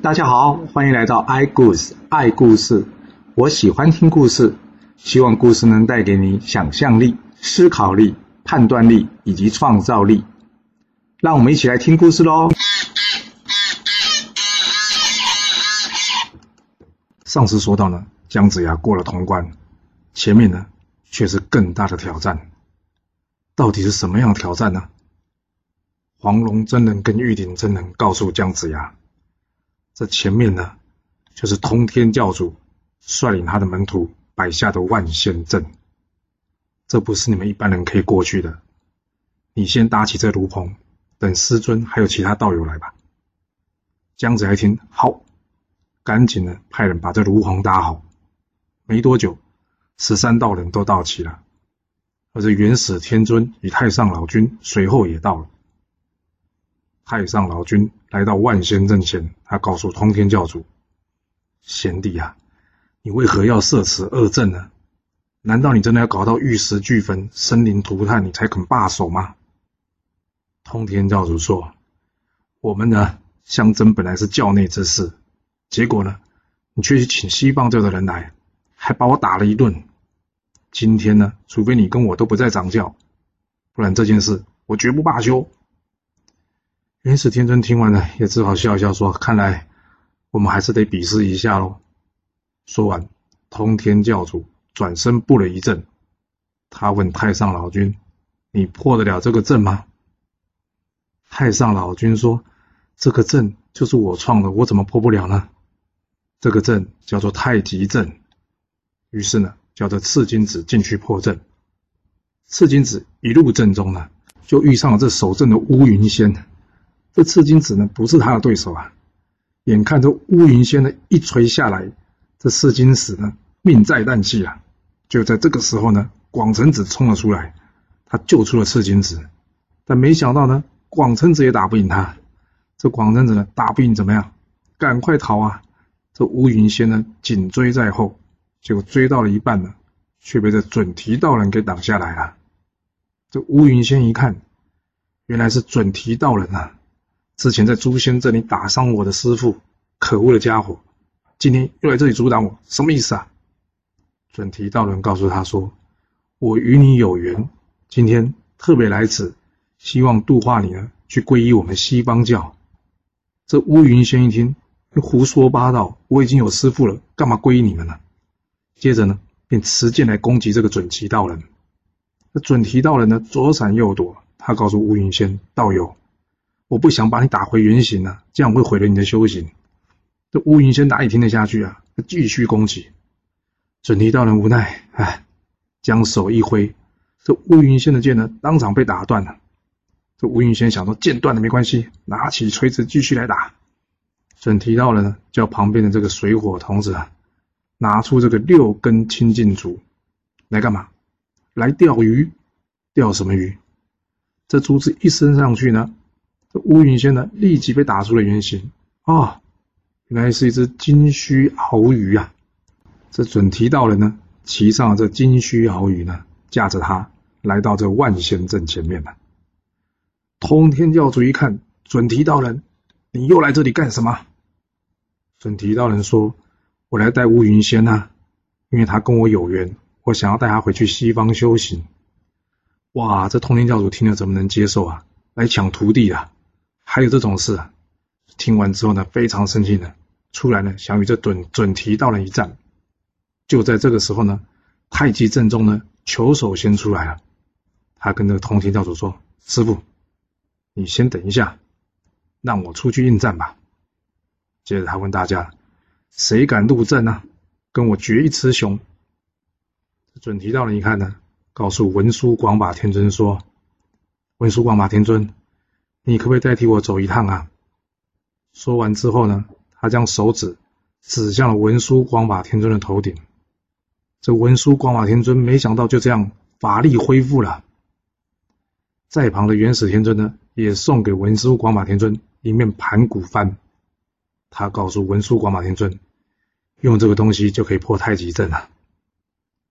大家好，欢迎来到 i 故事爱故事。我喜欢听故事，希望故事能带给你想象力、思考力、判断力以及创造力。让我们一起来听故事喽。上次说到呢，姜子牙过了潼关，前面呢却是更大的挑战。到底是什么样的挑战呢？黄龙真人跟玉鼎真人告诉姜子牙。这前面呢，就是通天教主率领他的门徒摆下的万仙阵。这不是你们一般人可以过去的。你先搭起这炉棚，等师尊还有其他道友来吧。姜子牙一听，好，赶紧的派人把这炉棚搭好。没多久，十三道人都到齐了，而这元始天尊与太上老君随后也到了。太上老君来到万仙阵前，他告诉通天教主：“贤弟啊，你为何要设此恶阵呢？难道你真的要搞到玉石俱焚、生灵涂炭，你才肯罢手吗？”通天教主说：“我们呢，相争本来是教内之事，结果呢，你却去请西方教的人来，还把我打了一顿。今天呢，除非你跟我都不再掌教，不然这件事我绝不罢休。”元始天尊听完了，也只好笑笑说：“看来我们还是得比试一下喽。”说完，通天教主转身布了一阵。他问太上老君：“你破得了这个阵吗？”太上老君说：“这个阵就是我创的，我怎么破不了呢？”这个阵叫做太极阵。于是呢，叫做赤金子进去破阵。赤金子一入阵中呢，就遇上了这守阵的乌云仙。这赤金子呢，不是他的对手啊！眼看着乌云仙呢一锤下来，这赤金子呢命在旦夕啊！就在这个时候呢，广成子冲了出来，他救出了赤金子，但没想到呢，广成子也打不赢他。这广成子呢打不赢怎么样？赶快逃啊！这乌云仙呢紧追在后，结果追到了一半呢，却被这准提道人给挡下来了。这乌云仙一看，原来是准提道人啊！之前在诛仙这里打伤我的师傅，可恶的家伙，今天又来这里阻挡我，什么意思啊？准提道人告诉他说：“我与你有缘，今天特别来此，希望度化你呢，去皈依我们西方教。”这乌云仙一听，胡说八道，我已经有师傅了，干嘛皈依你们呢？接着呢，便持剑来攻击这个准提道人。这准提道人呢，左闪右躲，他告诉乌云仙道友。我不想把你打回原形啊，这样会毁了你的修行。这乌云仙哪里听得下去啊？他继续攻击。准提道人无奈，哎，将手一挥，这乌云仙的剑呢，当场被打断了。这乌云仙想说剑断了没关系，拿起锤子继续来打。准提道人呢，叫旁边的这个水火童子啊，拿出这个六根清净竹来干嘛？来钓鱼？钓什么鱼？这竹子一伸上去呢？这乌云仙呢，立即被打出了原形啊！原来是一只金须鳌鱼啊！这准提道人呢，骑上了这金须鳌鱼呢，驾着它来到这万仙阵前面了。通天教主一看，准提道人，你又来这里干什么？准提道人说：“我来带乌云仙呐，因为他跟我有缘，我想要带他回去西方修行。”哇！这通天教主听了怎么能接受啊？来抢徒弟啊！还有这种事啊，听完之后呢，非常生气呢出来呢，想与这准准提道人一战。就在这个时候呢，太极阵中呢，球手先出来了。他跟这个通天教主说：“师傅，你先等一下，让我出去应战吧。”接着他问大家：“谁敢入阵呢？跟我决一雌雄。”准提道人一看呢，告诉文殊广法天尊说：“文殊广法天尊。”你可不可以代替我走一趟啊？说完之后呢，他将手指指向了文殊广法天尊的头顶。这文殊广法天尊没想到就这样法力恢复了。在旁的元始天尊呢，也送给文殊广法天尊一面盘古幡。他告诉文殊广法天尊，用这个东西就可以破太极阵了。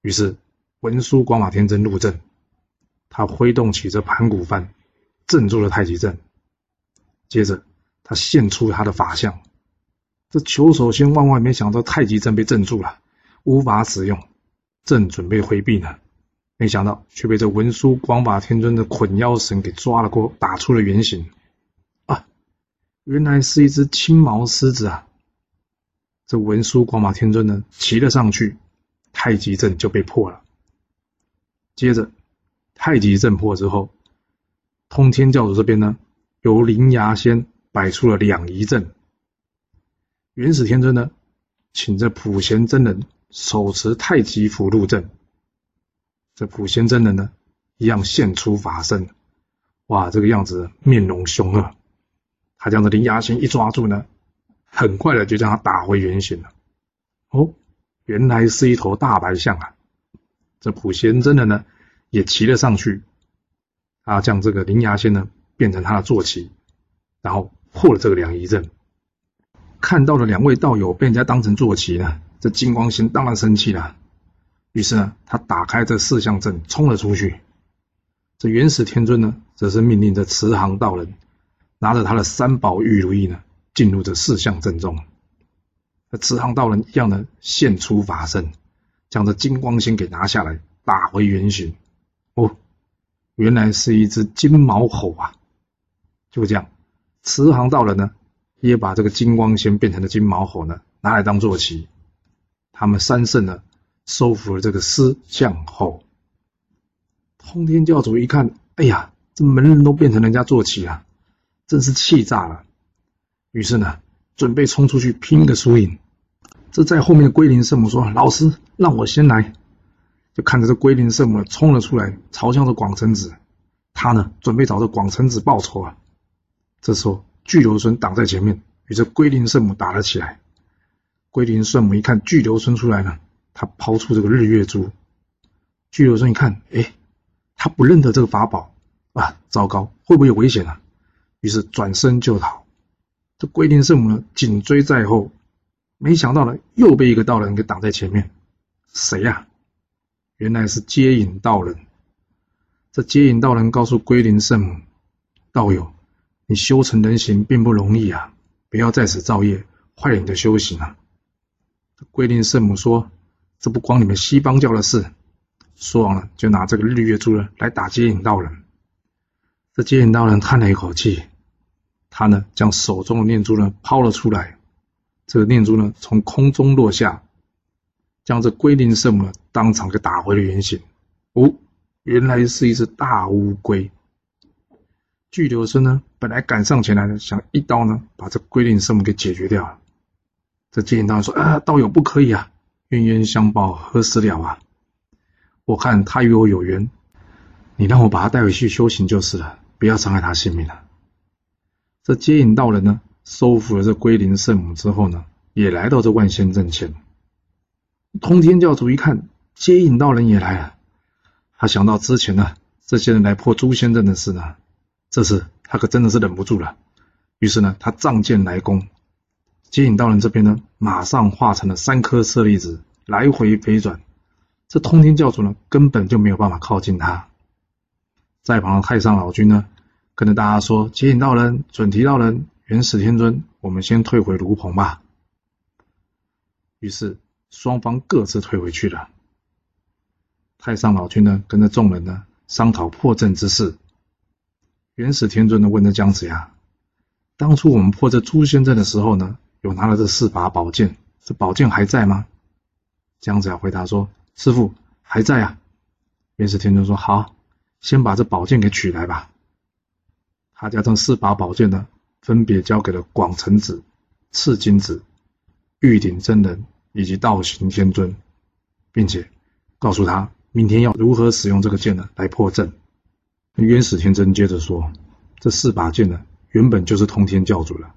于是文殊广法天尊入阵，他挥动起这盘古幡，镇住了太极阵。接着，他现出他的法相，这求手仙万万没想到太极阵被镇住了，无法使用，正准备回避呢，没想到却被这文殊广法天尊的捆腰绳给抓了过，打出了原形。啊，原来是一只青毛狮子啊！这文殊广法天尊呢，骑了上去，太极阵就被破了。接着，太极阵破之后，通天教主这边呢，由灵牙仙摆出了两仪阵。元始天尊呢，请这普贤真人手持太极符入阵。这普贤真人呢，一样现出法身，哇，这个样子面容凶恶。他将这灵牙仙一抓住呢，很快的就将他打回原形了。哦，原来是一头大白象啊！这普贤真人呢，也骑了上去，啊将这个灵牙仙呢变成他的坐骑，然后破了这个两仪阵。看到了两位道友被人家当成坐骑呢，这金光仙当然生气了。于是呢，他打开这四象阵冲了出去。这元始天尊呢，则是命令这慈航道人拿着他的三宝玉如意呢，进入这四象阵中。这慈航道人一样的现出法身，将这金光仙给拿下来，打回原形。哦，原来是一只金毛猴啊！就这样，慈航道人呢。也把这个金光仙变成的金毛猴呢，拿来当坐骑。他们三圣呢，收服了这个狮象猴，通天教主一看，哎呀，这门人都变成人家坐骑啊，真是气炸了。于是呢，准备冲出去拼个输赢。这在后面的龟灵圣母说：“老师，让我先来。”就看着这龟灵圣母冲了出来，朝向着广成子。他呢，准备找这广成子报仇啊。这时候。巨流孙挡在前面，与这龟灵圣母打了起来。龟灵圣母一看巨流孙出来了，他抛出这个日月珠。巨流孙一看，哎，他不认得这个法宝啊，糟糕，会不会有危险啊？于是转身就逃。这龟灵圣母呢，紧追在后，没想到呢，又被一个道人给挡在前面。谁呀？原来是接引道人。这接引道人告诉龟灵圣母，道友。你修成人形并不容易啊！不要在此造业，坏了你的修行啊！龟灵圣母说：“这不关你们西方教的事。”说完了，就拿这个日月珠呢来打接引道人。这接引道人叹了一口气，他呢将手中的念珠呢抛了出来，这个念珠呢从空中落下，将这龟灵圣母呢当场给打回了原形。哦，原来是一只大乌龟。巨流孙呢，本来赶上前来的，想一刀呢把这龟灵圣母给解决掉。这接引道人说：“啊，道友不可以啊，冤冤相报何时了啊？我看他与我有缘，你让我把他带回去修行就是了，不要伤害他性命了。”这接引道人呢，收服了这龟灵圣母之后呢，也来到这万仙阵前。通天教主一看接引道人也来了，他想到之前呢，这些人来破诛仙阵的事呢。这次他可真的是忍不住了，于是呢，他仗剑来攻，接引道人这边呢，马上化成了三颗舍利子，来回飞转。这通天教主呢，根本就没有办法靠近他。在旁的太上老君呢，跟着大家说：“接引道人、准提道人、元始天尊，我们先退回炉棚吧。”于是双方各自退回去了。太上老君呢，跟着众人呢，商讨破阵之事。元始天尊呢问这姜子牙：“当初我们破这诛仙阵的时候呢，有拿了这四把宝剑，这宝剑还在吗？”姜子牙回答说：“师傅还在啊。”元始天尊说：“好，先把这宝剑给取来吧。”他将这四把宝剑呢，分别交给了广成子、赤金子、玉鼎真人以及道行天尊，并且告诉他明天要如何使用这个剑呢来破阵。冤死天尊接着说：“这四把剑呢，原本就是通天教主了。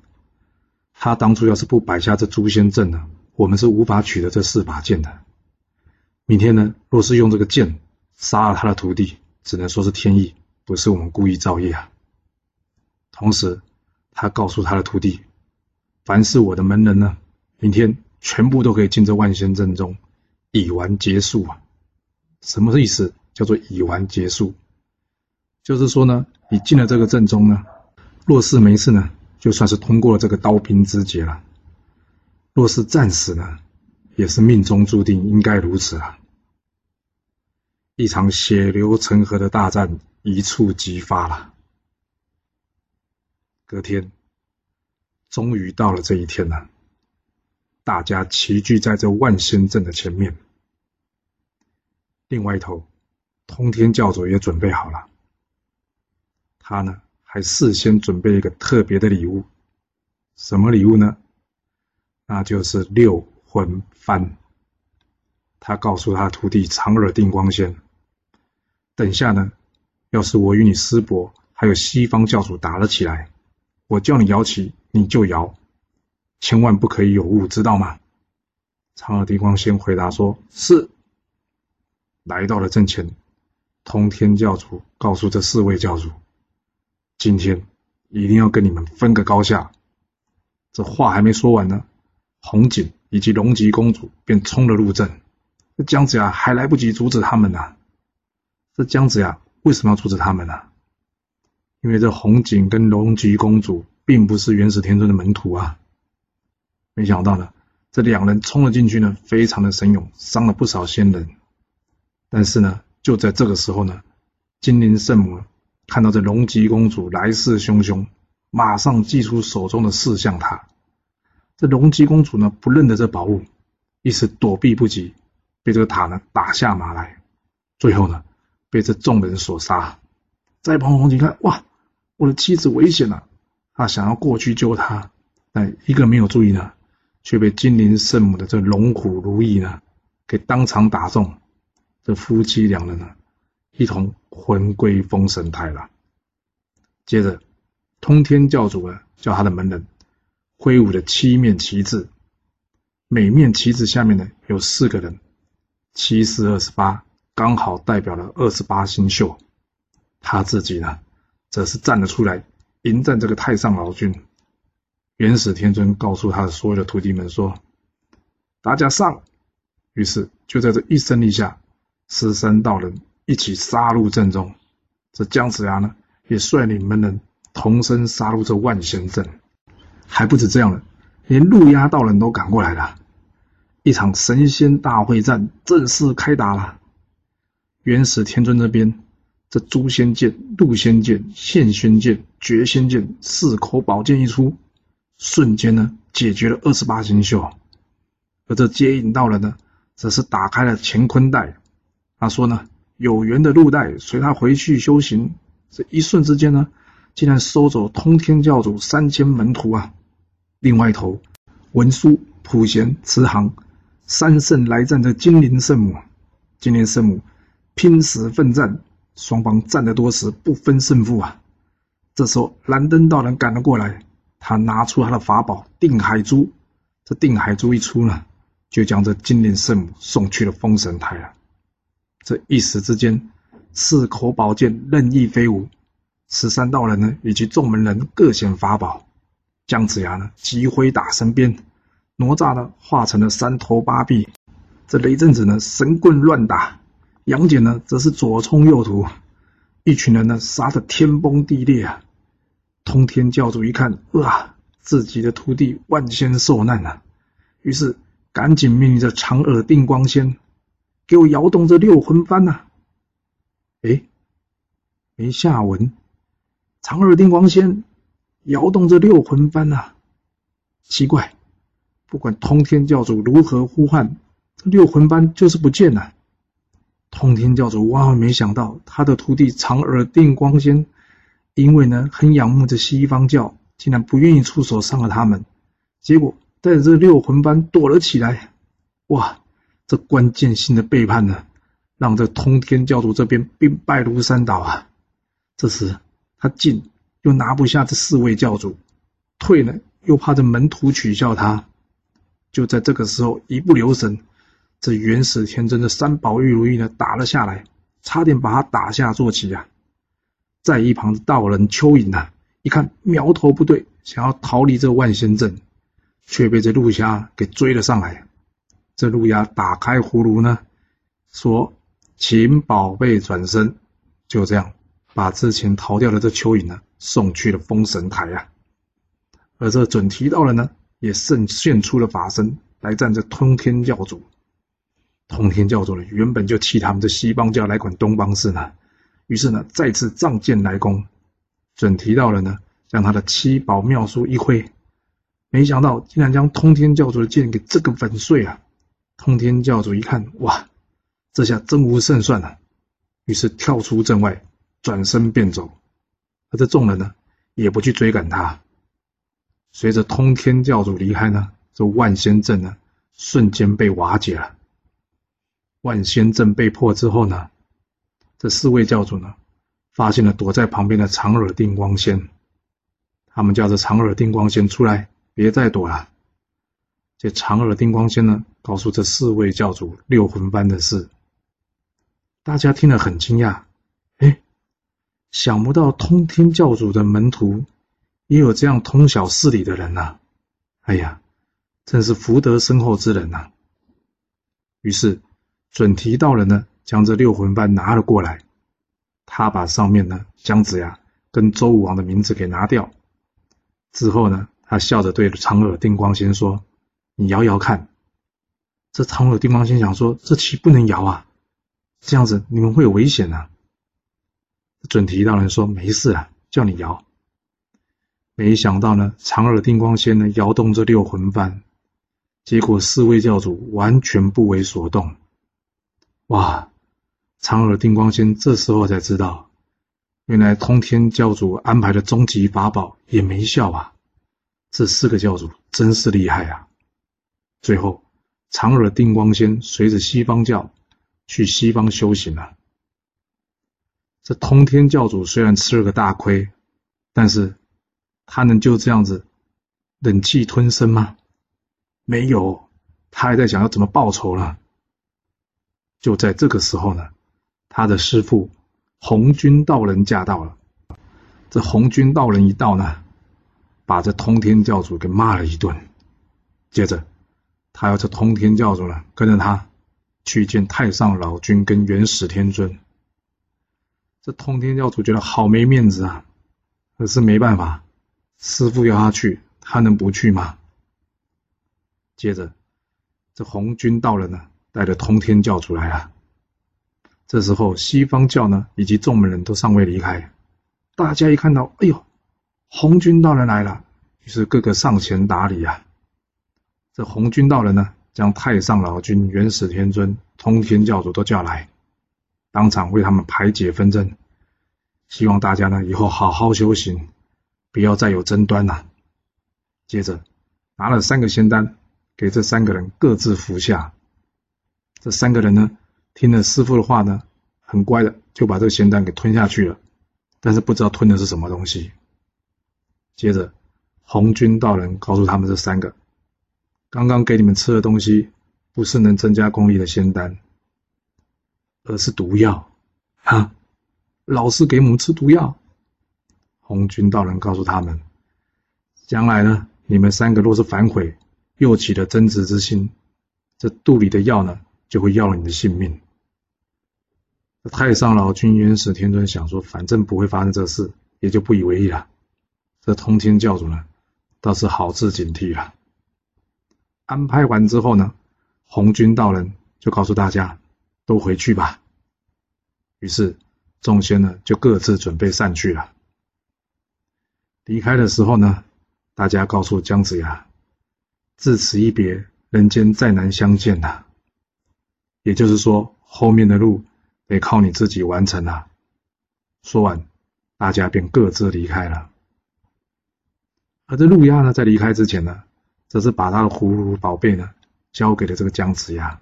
他当初要是不摆下这诛仙阵呢，我们是无法取得这四把剑的。明天呢，若是用这个剑杀了他的徒弟，只能说是天意，不是我们故意造业啊。同时，他告诉他的徒弟，凡是我的门人呢，明天全部都可以进这万仙阵中，以完结束啊。什么意思？叫做以完结束。”就是说呢，你进了这个阵中呢，若是没事呢，就算是通过了这个刀兵之劫了。若是战死呢，也是命中注定应该如此啊！一场血流成河的大战一触即发了。隔天，终于到了这一天了，大家齐聚在这万仙阵的前面。另外一头，通天教主也准备好了，他呢还事先准备一个特别的礼物，什么礼物呢？那就是六魂幡。他告诉他徒弟长耳定光仙：“等下呢，要是我与你师伯还有西方教主打了起来，我叫你摇旗，你就摇，千万不可以有误，知道吗？”长耳定光仙回答说：“是。”来到了阵前，通天教主告诉这四位教主：“今天一定要跟你们分个高下。”这话还没说完呢。红锦以及龙吉公主便冲了入阵，这姜子牙还来不及阻止他们呢。这姜子牙为什么要阻止他们呢？因为这红锦跟龙吉公主并不是元始天尊的门徒啊。没想到呢，这两人冲了进去呢，非常的神勇，伤了不少仙人。但是呢，就在这个时候呢，金灵圣母看到这龙吉公主来势汹汹，马上祭出手中的四象塔。这龙吉公主呢，不认得这宝物，一时躲避不及，被这个塔呢打下马来，最后呢，被这众人所杀。在旁红锦看，哇，我的妻子危险了，他想要过去救她，但一个没有注意呢，却被金灵圣母的这龙虎如意呢，给当场打中。这夫妻两人呢，一同魂归封神台了。接着，通天教主呢，叫他的门人。挥舞着七面旗帜，每面旗帜下面呢有四个人，七四二十八，刚好代表了二十八星宿。他自己呢，则是站了出来迎战这个太上老君。元始天尊告诉他的所有的徒弟们说：“大家上！”于是就在这一声令下，十三道人一起杀入阵中。这姜子牙呢，也率领门人同声杀入这万仙阵。还不止这样了，连路压道人都赶过来了，一场神仙大会战正式开打了。元始天尊这边，这诛仙剑、渡仙剑、现仙剑、绝仙剑四口宝剑一出，瞬间呢解决了二十八星宿。而这接引道人呢，则是打开了乾坤袋，他说呢，有缘的入袋随他回去修行。这一瞬之间呢，竟然收走通天教主三千门徒啊！另外一头，文殊、普贤、慈航三圣来战这金灵圣母，金灵圣母拼死奋战，双方战得多时不分胜负啊！这时候蓝灯道人赶了过来，他拿出他的法宝定海珠，这定海珠一出呢，就将这金灵圣母送去了封神台了。这一时之间，四口宝剑任意飞舞，十三道人呢以及众门人各显法宝。姜子牙呢，急挥打身边，哪吒呢化成了三头八臂，这雷震子呢神棍乱打，杨戬呢则是左冲右突，一群人呢杀得天崩地裂啊！通天教主一看，哇，自己的徒弟万仙受难了，于是赶紧命令着长耳定光仙，给我摇动这六魂幡呐！哎，没下文，长耳定光仙。摇动这六魂幡呐，奇怪，不管通天教主如何呼唤，这六魂幡就是不见了。通天教主万万没想到，他的徒弟长耳定光仙，因为呢很仰慕这西方教，竟然不愿意出手伤了他们，结果带着这六魂幡躲了起来。哇，这关键性的背叛呢，让这通天教主这边兵败如山倒啊。这时他进。又拿不下这四位教主，退呢又怕这门徒取笑他，就在这个时候一不留神，这元始天尊的三宝玉如意呢打了下来，差点把他打下坐骑啊！在一旁的道人蚯蚓呐，一看苗头不对，想要逃离这万仙阵，却被这陆虾给追了上来。这路亚打开葫芦呢，说：“请宝贝转身。”就这样。把之前逃掉的这蚯蚓呢送去了封神台啊，而这准提道人呢也甚现出了法身来战这通天教主。通天教主呢，原本就气他们这西方教来管东方事呢，于是呢，再次仗剑来攻。准提到了呢，将他的七宝妙术一挥，没想到竟然将通天教主的剑给这个粉碎啊！通天教主一看，哇，这下真无胜算了，于是跳出阵外，转身便走。而这众人呢，也不去追赶他。随着通天教主离开呢，这万仙阵呢，瞬间被瓦解了。万仙阵被破之后呢，这四位教主呢。发现了躲在旁边的长耳定光仙，他们叫这长耳定光仙出来，别再躲了。这长耳定光仙呢，告诉这四位教主六魂幡的事。大家听了很惊讶，哎，想不到通天教主的门徒也有这样通晓事理的人呐！哎呀，真是福德深厚之人呐！于是准提道人呢，将这六魂幡拿了过来。他把上面呢姜子牙跟周武王的名字给拿掉，之后呢，他笑着对长耳定光仙说：“你摇摇看。”这长耳定光仙想说：“这棋不能摇啊，这样子你们会有危险啊。”准提道人说：“没事啊，叫你摇。”没想到呢，长耳定光仙呢摇动这六魂幡，结果四位教主完全不为所动。哇！长耳定光仙这时候才知道，原来通天教主安排的终极法宝也没效啊！这四个教主真是厉害啊！最后，长耳定光仙随着西方教去西方修行了。这通天教主虽然吃了个大亏，但是他能就这样子忍气吞声吗？没有，他还在想要怎么报仇呢。就在这个时候呢。他的师父红军道人驾到了。这红军道人一到呢，把这通天教主给骂了一顿。接着，他要这通天教主呢，跟着他去见太上老君跟元始天尊。这通天教主觉得好没面子啊，可是没办法，师傅要他去，他能不去吗？接着，这红军道人呢，带着通天教主来了。这时候，西方教呢以及众门人都尚未离开，大家一看到，哎呦，红军道人来了，于是个个上前打理啊。这红军道人呢，将太上老君、元始天尊、通天教主都叫来，当场为他们排解纷争，希望大家呢以后好好修行，不要再有争端了。接着，拿了三个仙丹给这三个人各自服下，这三个人呢。听了师傅的话呢，很乖的就把这个仙丹给吞下去了，但是不知道吞的是什么东西。接着，红军道人告诉他们这三个，刚刚给你们吃的东西不是能增加功力的仙丹，而是毒药啊！老师给我们吃毒药。红军道人告诉他们，将来呢，你们三个若是反悔，又起了争执之心，这肚里的药呢？就会要了你的性命。太上老君元始天尊想说，反正不会发生这事，也就不以为意了。这通天教主呢，倒是好自警惕了。安排完之后呢，红军道人就告诉大家，都回去吧。于是众仙呢，就各自准备散去了。离开的时候呢，大家告诉姜子牙，自此一别，人间再难相见了。也就是说，后面的路得靠你自己完成了。说完，大家便各自离开了。而这路亚呢，在离开之前呢，则是把他的葫芦宝贝呢，交给了这个姜子牙。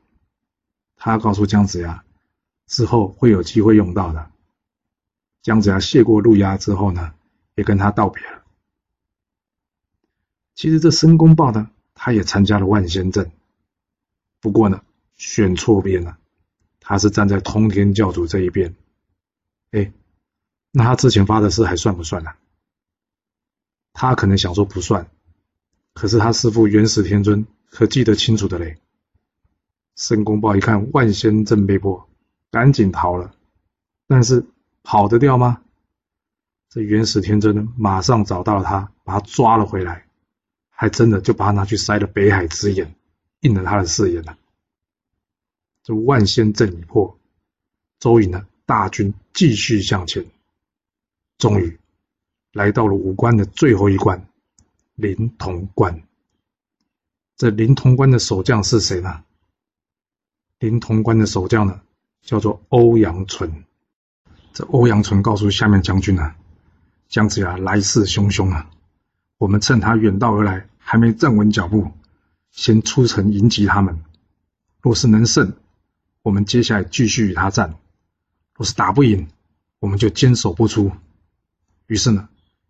他告诉姜子牙，之后会有机会用到的。姜子牙谢过路亚之后呢，也跟他道别了。其实这申公豹呢，他也参加了万仙阵，不过呢。选错边了，他是站在通天教主这一边。哎，那他之前发的誓还算不算呢？他可能想说不算，可是他师父元始天尊可记得清楚的嘞。申公豹一看万仙阵被破，赶紧逃了。但是跑得掉吗？这元始天尊呢，马上找到了他，把他抓了回来，还真的就把他拿去塞了北海之眼，应了他的誓言了。这万仙阵已破，周瑜呢大军继续向前，终于来到了五关的最后一关——临潼关。这临潼关的守将是谁呢？临潼关的守将呢，叫做欧阳淳。这欧阳淳告诉下面将军啊，姜子牙来势汹汹啊，我们趁他远道而来，还没站稳脚步，先出城迎击他们。若是能胜，我们接下来继续与他战；若是打不赢，我们就坚守不出。于是呢，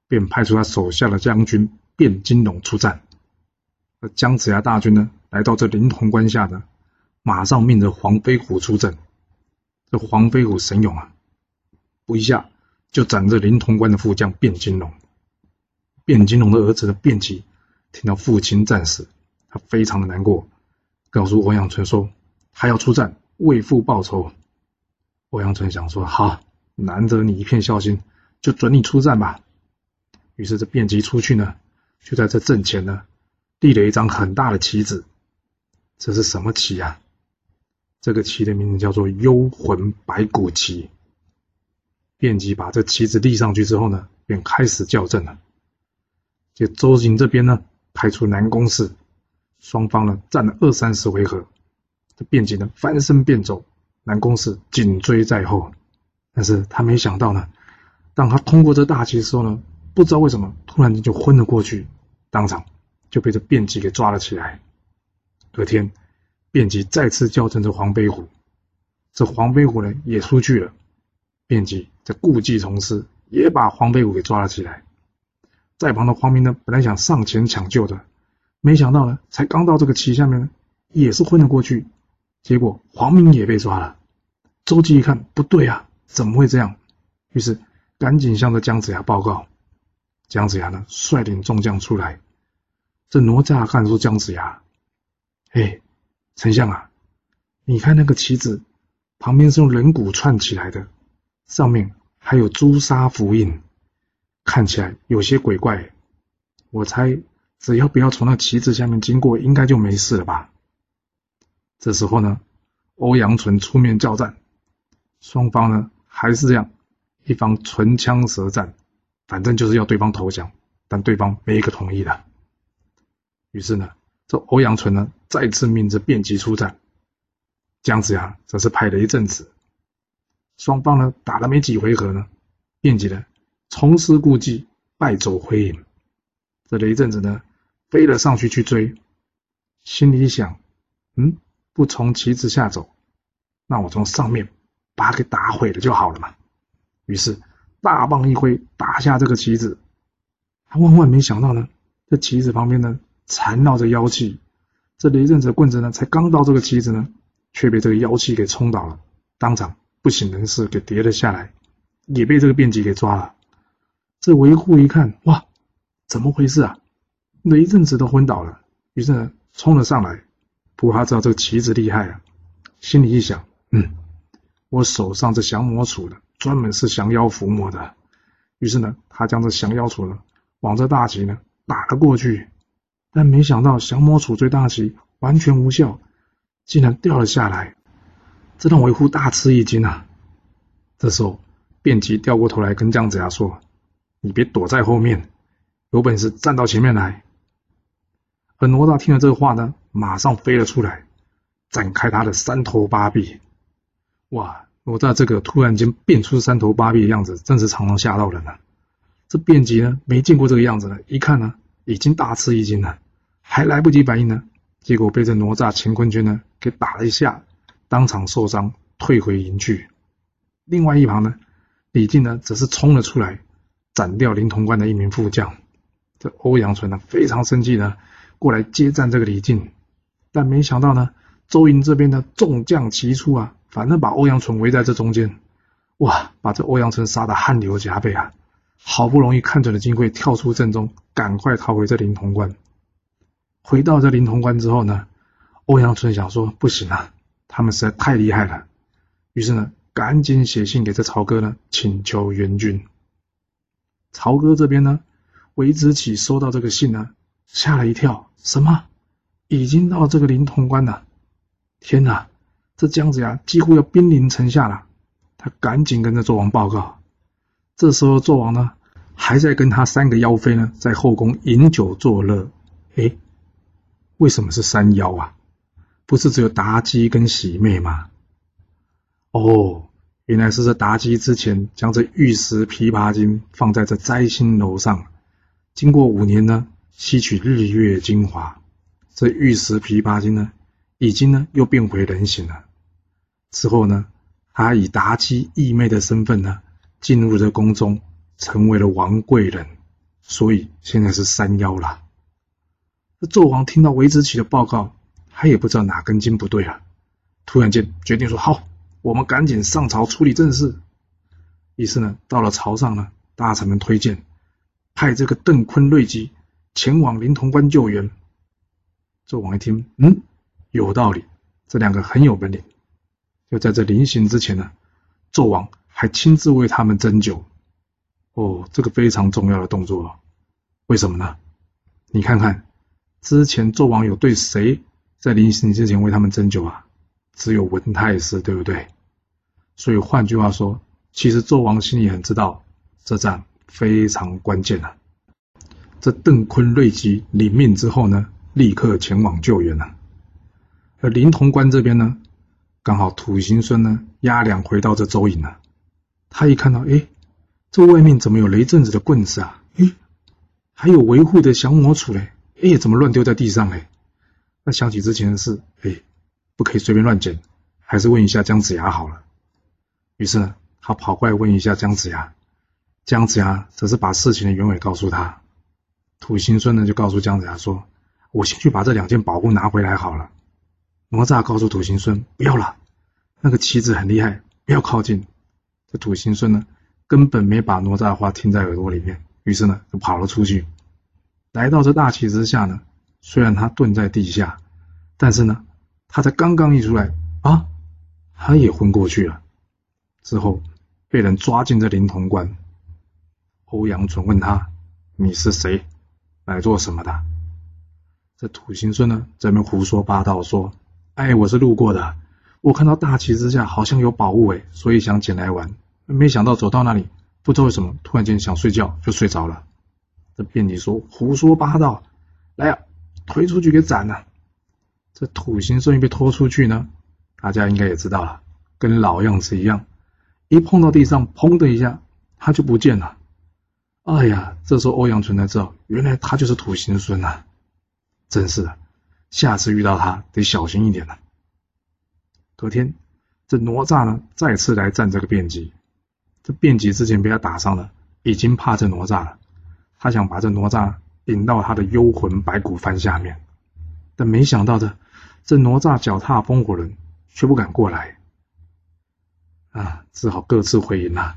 便派出他手下的将军卞金龙出战。而姜子牙大军呢，来到这临潼关下的，马上命着黄飞虎出阵。这黄飞虎神勇啊，不一下就斩这临潼关的副将卞金龙。卞金龙的儿子的卞吉听到父亲战死，他非常的难过，告诉欧阳春说，他要出战为父报仇。欧阳春想说，好，难得你一片孝心，就准你出战吧。于是这卞吉出去呢，就在这阵前呢。立了一张很大的旗子，这是什么旗啊？这个旗的名字叫做幽魂白骨旗。卞吉把这旗子立上去之后呢，便开始校正了。就周景这边呢，派出南宫氏，双方呢战了二三十回合，这卞吉呢翻身便走，南宫氏紧追在后。但是他没想到呢，当他通过这大旗的时候呢，不知道为什么突然间就昏了过去，当场。就被这卞吉给抓了起来。隔天，卞吉再次叫阵这黄飞虎，这黄飞虎呢也出去了。卞吉在故技重施，也把黄飞虎给抓了起来。在旁的黄明呢，本来想上前抢救的，没想到呢，才刚到这个旗下面，也是昏了过去。结果黄明也被抓了。周吉一看不对啊，怎么会这样？于是赶紧向着姜子牙报告。姜子牙呢，率领众将出来。这哪吒看出姜子牙，哎，丞相啊，你看那个旗子旁边是用人骨串起来的，上面还有朱砂符印，看起来有些鬼怪。我猜只要不要从那旗子下面经过，应该就没事了吧？这时候呢，欧阳纯出面叫战，双方呢还是这样，一方唇枪舌战，反正就是要对方投降，但对方没一个同意的。于是呢，这欧阳纯呢再次命着卞吉出战，姜子牙则是派了一阵子。双方呢打了没几回合呢，卞吉呢重施故技，败走回营。这雷震子呢飞了上去去追，心里想：嗯，不从旗子下走，那我从上面把它给打毁了就好了嘛。于是大棒一挥，打下这个棋子。他万万没想到呢，这棋子旁边呢。缠绕着妖气，这雷震子的棍子呢，才刚到这个棋子呢，却被这个妖气给冲倒了，当场不省人事，给跌了下来，也被这个变吉给抓了。这维护一看，哇，怎么回事啊？雷震子都昏倒了，于是呢，冲了上来。不过他知道这个棋子厉害啊，心里一想，嗯，我手上这降魔杵呢，专门是降妖伏魔的。于是呢，他将这降妖杵呢，往这大旗呢打了过去。但没想到降魔杵追大旗完全无效，竟然掉了下来，这让维护大吃一惊啊！这时候，卞吉掉过头来跟姜子牙说：“你别躲在后面，有本事站到前面来。”而哪吒听了这话呢，马上飞了出来，展开他的三头八臂。哇！哪吒这个突然间变出三头八臂的样子，真是常常吓到人了。这卞吉呢，没见过这个样子呢，一看呢。已经大吃一惊了，还来不及反应呢，结果被这哪吒乾坤圈呢给打了一下，当场受伤，退回营去。另外一旁呢，李靖呢则是冲了出来，斩掉灵潼关的一名副将。这欧阳纯呢非常生气呢，过来接战这个李靖，但没想到呢，周营这边的众将齐出啊，反正把欧阳纯围在这中间，哇，把这欧阳纯杀得汗流浃背啊。好不容易看准了机会，跳出阵中，赶快逃回这灵潼关。回到这灵潼关之后呢，欧阳春想说：“不行啊，他们实在太厉害了。”于是呢，赶紧写信给这曹哥呢，请求援军。曹哥这边呢，韦子启收到这个信呢，吓了一跳，什么？已经到这个临潼关了？天哪，这姜子牙几乎要兵临城下了！他赶紧跟着纣王报告。这时候纣王呢，还在跟他三个妖妃呢，在后宫饮酒作乐。哎，为什么是三妖啊？不是只有妲己跟喜妹吗？哦，原来是这妲己之前将这玉石琵琶精放在这摘星楼上，经过五年呢，吸取日月精华，这玉石琵琶精呢，已经呢又变回人形了。之后呢，他以妲己义妹的身份呢，进入这宫中，成为了王贵人，所以现在是山妖了。这纣王听到韦子启的报告。他也不知道哪根筋不对啊！突然间决定说：“好，我们赶紧上朝处理正事。”于是呢，到了朝上呢，大臣们推荐派这个邓坤、瑞吉前往临潼关救援。纣王一听，嗯，有道理，这两个很有本领。就在这临行之前呢，纣王还亲自为他们斟酒。哦，这个非常重要的动作，为什么呢？你看看，之前纣王有对谁？在临行之前为他们针灸啊，只有文太师，对不对？所以换句话说，其实纣王心里很知道，这战非常关键啊。这邓坤、瑞吉领命之后呢，立刻前往救援了。而临潼关这边呢，刚好土行孙呢押粮回到这周营了。他一看到，哎，这外面怎么有雷震子的棍子啊？哎，还有维护的降魔杵嘞？哎，怎么乱丢在地上嘞？那想起之前的事，哎，不可以随便乱捡，还是问一下姜子牙好了。于是呢，他跑过来问一下姜子牙，姜子牙则是把事情的原委告诉他。土行孙呢就告诉姜子牙说：“我先去把这两件宝物拿回来好了。”哪吒告诉土行孙：“不要了，那个棋子很厉害，不要靠近。”这土行孙呢根本没把哪吒的话听在耳朵里面，于是呢就跑了出去，来到这大旗之下呢。虽然他蹲在地下，但是呢，他才刚刚一出来啊，他也昏过去了。之后被人抓进这灵潼关。欧阳纯问他：“你是谁？来做什么的？”这土行孙呢，在那边胡说八道说：“哎，我是路过的，我看到大旗之下好像有宝物哎，所以想捡来玩。没想到走到那里，不知道为什么突然间想睡觉，就睡着了。”这辩你说胡说八道，来呀！推出去给斩了，这土行孙被拖出去呢，大家应该也知道了，跟老样子一样，一碰到地上，砰的一下，他就不见了。哎呀，这时候欧阳纯才知道，原来他就是土行孙呐，真是的，下次遇到他得小心一点了。隔天，这哪吒呢再次来战这个辩吉，这辩吉之前被他打伤了，已经怕这哪吒了，他想把这哪吒。引到他的幽魂白骨幡下面，但没想到的，这哪吒脚踏风火轮，却不敢过来，啊，只好各自回营了。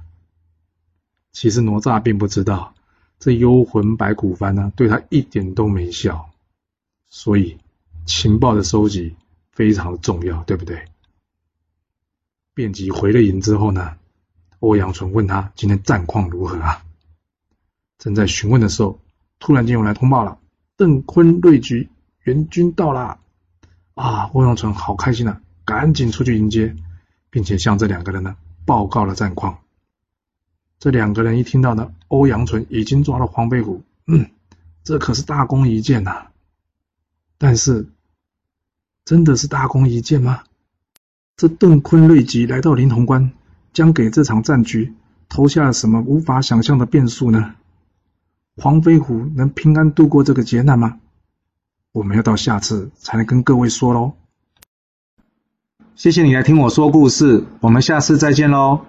其实哪吒并不知道，这幽魂白骨幡呢，对他一点都没效，所以情报的收集非常的重要，对不对？便吉回了营之后呢，欧阳纯问他今天战况如何啊？正在询问的时候。突然间有来通报了，邓坤、瑞菊援军到了，啊，欧阳纯好开心啊，赶紧出去迎接，并且向这两个人呢报告了战况。这两个人一听到呢，欧阳纯已经抓了黄飞虎，嗯，这可是大功一件呐。但是，真的是大功一件吗？这邓坤、瑞吉来到临潼关，将给这场战局投下了什么无法想象的变数呢？黄飞虎能平安度过这个劫难吗？我们要到下次才能跟各位说喽。谢谢你来听我说故事，我们下次再见喽。